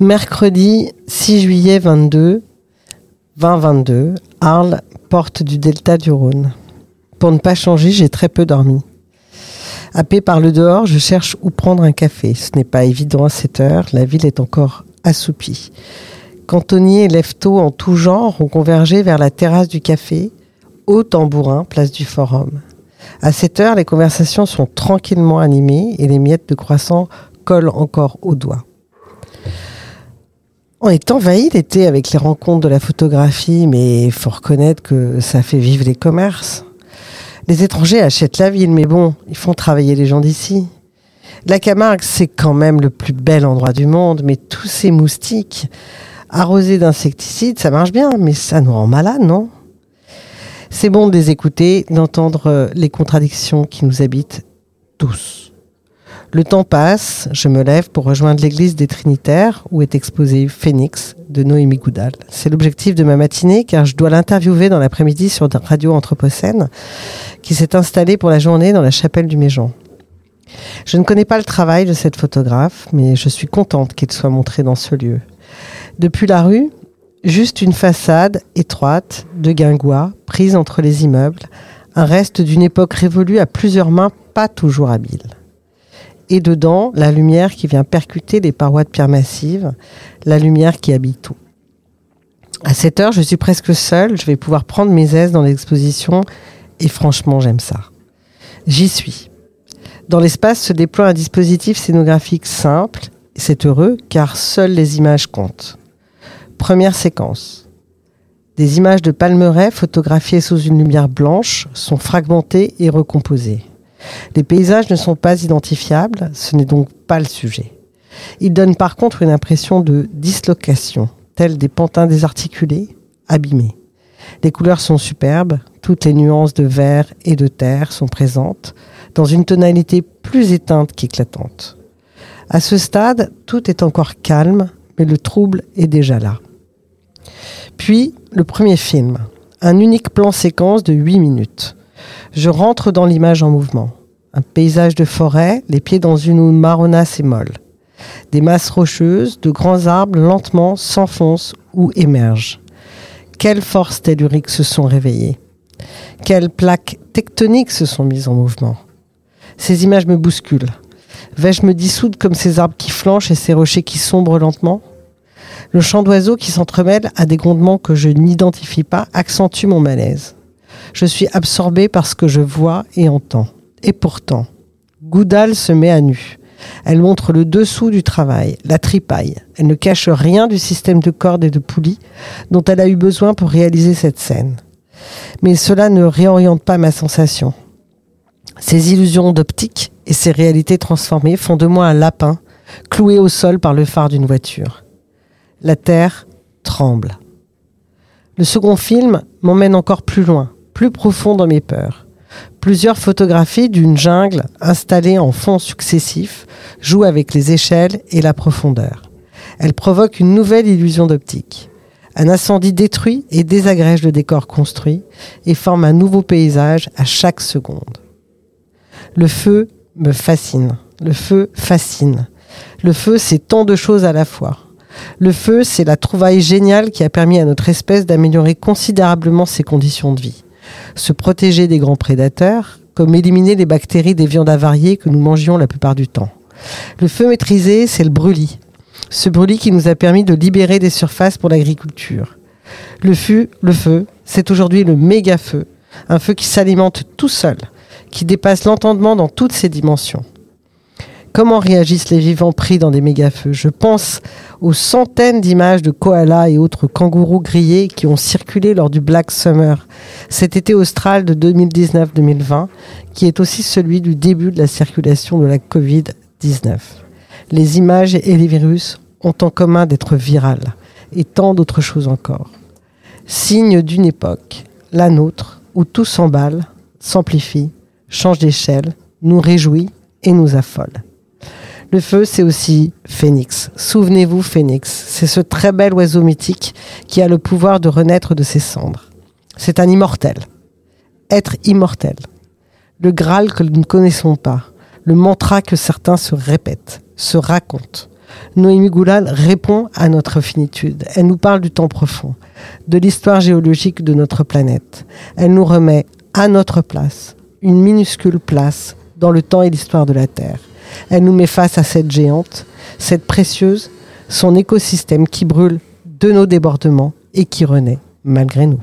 Mercredi 6 juillet 22, 2022, Arles, porte du delta du Rhône. Pour ne pas changer, j'ai très peu dormi. Happé par le dehors, je cherche où prendre un café. Ce n'est pas évident à cette heure, la ville est encore assoupie. Cantonniers et leftos en tout genre ont convergé vers la terrasse du café, au tambourin, place du Forum. À cette heure, les conversations sont tranquillement animées et les miettes de croissant collent encore aux doigts. On est envahi l'été avec les rencontres de la photographie, mais il faut reconnaître que ça fait vivre les commerces. Les étrangers achètent la ville, mais bon, ils font travailler les gens d'ici. La Camargue, c'est quand même le plus bel endroit du monde, mais tous ces moustiques arrosés d'insecticides, ça marche bien, mais ça nous rend malade, non? C'est bon de les écouter, d'entendre les contradictions qui nous habitent tous. Le temps passe, je me lève pour rejoindre l'église des Trinitaires où est exposé Phoenix de Noémie Goudal. C'est l'objectif de ma matinée car je dois l'interviewer dans l'après-midi sur Radio Anthropocène qui s'est installée pour la journée dans la chapelle du Méjean. Je ne connais pas le travail de cette photographe, mais je suis contente qu'elle soit montrée dans ce lieu. Depuis la rue, juste une façade étroite de guingois prise entre les immeubles, un reste d'une époque révolue à plusieurs mains pas toujours habiles et dedans la lumière qui vient percuter les parois de pierre massive, la lumière qui habite tout. À cette heure, je suis presque seule, je vais pouvoir prendre mes aises dans l'exposition et franchement, j'aime ça. J'y suis. Dans l'espace se déploie un dispositif scénographique simple, c'est heureux car seules les images comptent. Première séquence. Des images de palmeraies photographiées sous une lumière blanche sont fragmentées et recomposées. Les paysages ne sont pas identifiables, ce n'est donc pas le sujet. Ils donnent par contre une impression de dislocation, tels des pantins désarticulés, abîmés. Les couleurs sont superbes, toutes les nuances de vert et de terre sont présentes, dans une tonalité plus éteinte qu'éclatante. À ce stade, tout est encore calme, mais le trouble est déjà là. Puis, le premier film, un unique plan séquence de 8 minutes. Je rentre dans l'image en mouvement. Un paysage de forêt, les pieds dans une marronasse et molle. Des masses rocheuses, de grands arbres lentement s'enfoncent ou émergent. Quelles forces telluriques se sont réveillées Quelles plaques tectoniques se sont mises en mouvement Ces images me bousculent. Vais-je me dissoudre comme ces arbres qui flanchent et ces rochers qui sombrent lentement? Le chant d'oiseaux qui s'entremêle à des grondements que je n'identifie pas accentue mon malaise. Je suis absorbé par ce que je vois et entends. Et pourtant, Goudal se met à nu. Elle montre le dessous du travail, la tripaille. Elle ne cache rien du système de cordes et de poulies dont elle a eu besoin pour réaliser cette scène. Mais cela ne réoriente pas ma sensation. Ces illusions d'optique et ces réalités transformées font de moi un lapin cloué au sol par le phare d'une voiture. La terre tremble. Le second film m'emmène encore plus loin, plus profond dans mes peurs. Plusieurs photographies d'une jungle installée en fonds successifs jouent avec les échelles et la profondeur. Elles provoquent une nouvelle illusion d'optique. Un incendie détruit et désagrège le décor construit et forme un nouveau paysage à chaque seconde. Le feu me fascine. Le feu fascine. Le feu, c'est tant de choses à la fois. Le feu, c'est la trouvaille géniale qui a permis à notre espèce d'améliorer considérablement ses conditions de vie se protéger des grands prédateurs, comme éliminer les bactéries des viandes avariées que nous mangions la plupart du temps. Le feu maîtrisé, c'est le brûlis. Ce brûlis qui nous a permis de libérer des surfaces pour l'agriculture. Le feu, le feu, c'est aujourd'hui le méga feu, un feu qui s'alimente tout seul, qui dépasse l'entendement dans toutes ses dimensions. Comment réagissent les vivants pris dans des méga-feux Je pense aux centaines d'images de koalas et autres kangourous grillés qui ont circulé lors du Black Summer, cet été austral de 2019-2020, qui est aussi celui du début de la circulation de la Covid-19. Les images et les virus ont en commun d'être virales, et tant d'autres choses encore. Signe d'une époque, la nôtre, où tout s'emballe, s'amplifie, change d'échelle, nous réjouit et nous affole. Le feu, c'est aussi Phénix. Souvenez-vous, Phénix, c'est ce très bel oiseau mythique qui a le pouvoir de renaître de ses cendres. C'est un immortel. Être immortel. Le Graal que nous ne connaissons pas. Le mantra que certains se répètent, se racontent. Noémie Goulal répond à notre finitude. Elle nous parle du temps profond, de l'histoire géologique de notre planète. Elle nous remet à notre place, une minuscule place dans le temps et l'histoire de la Terre. Elle nous met face à cette géante, cette précieuse, son écosystème qui brûle de nos débordements et qui renaît malgré nous.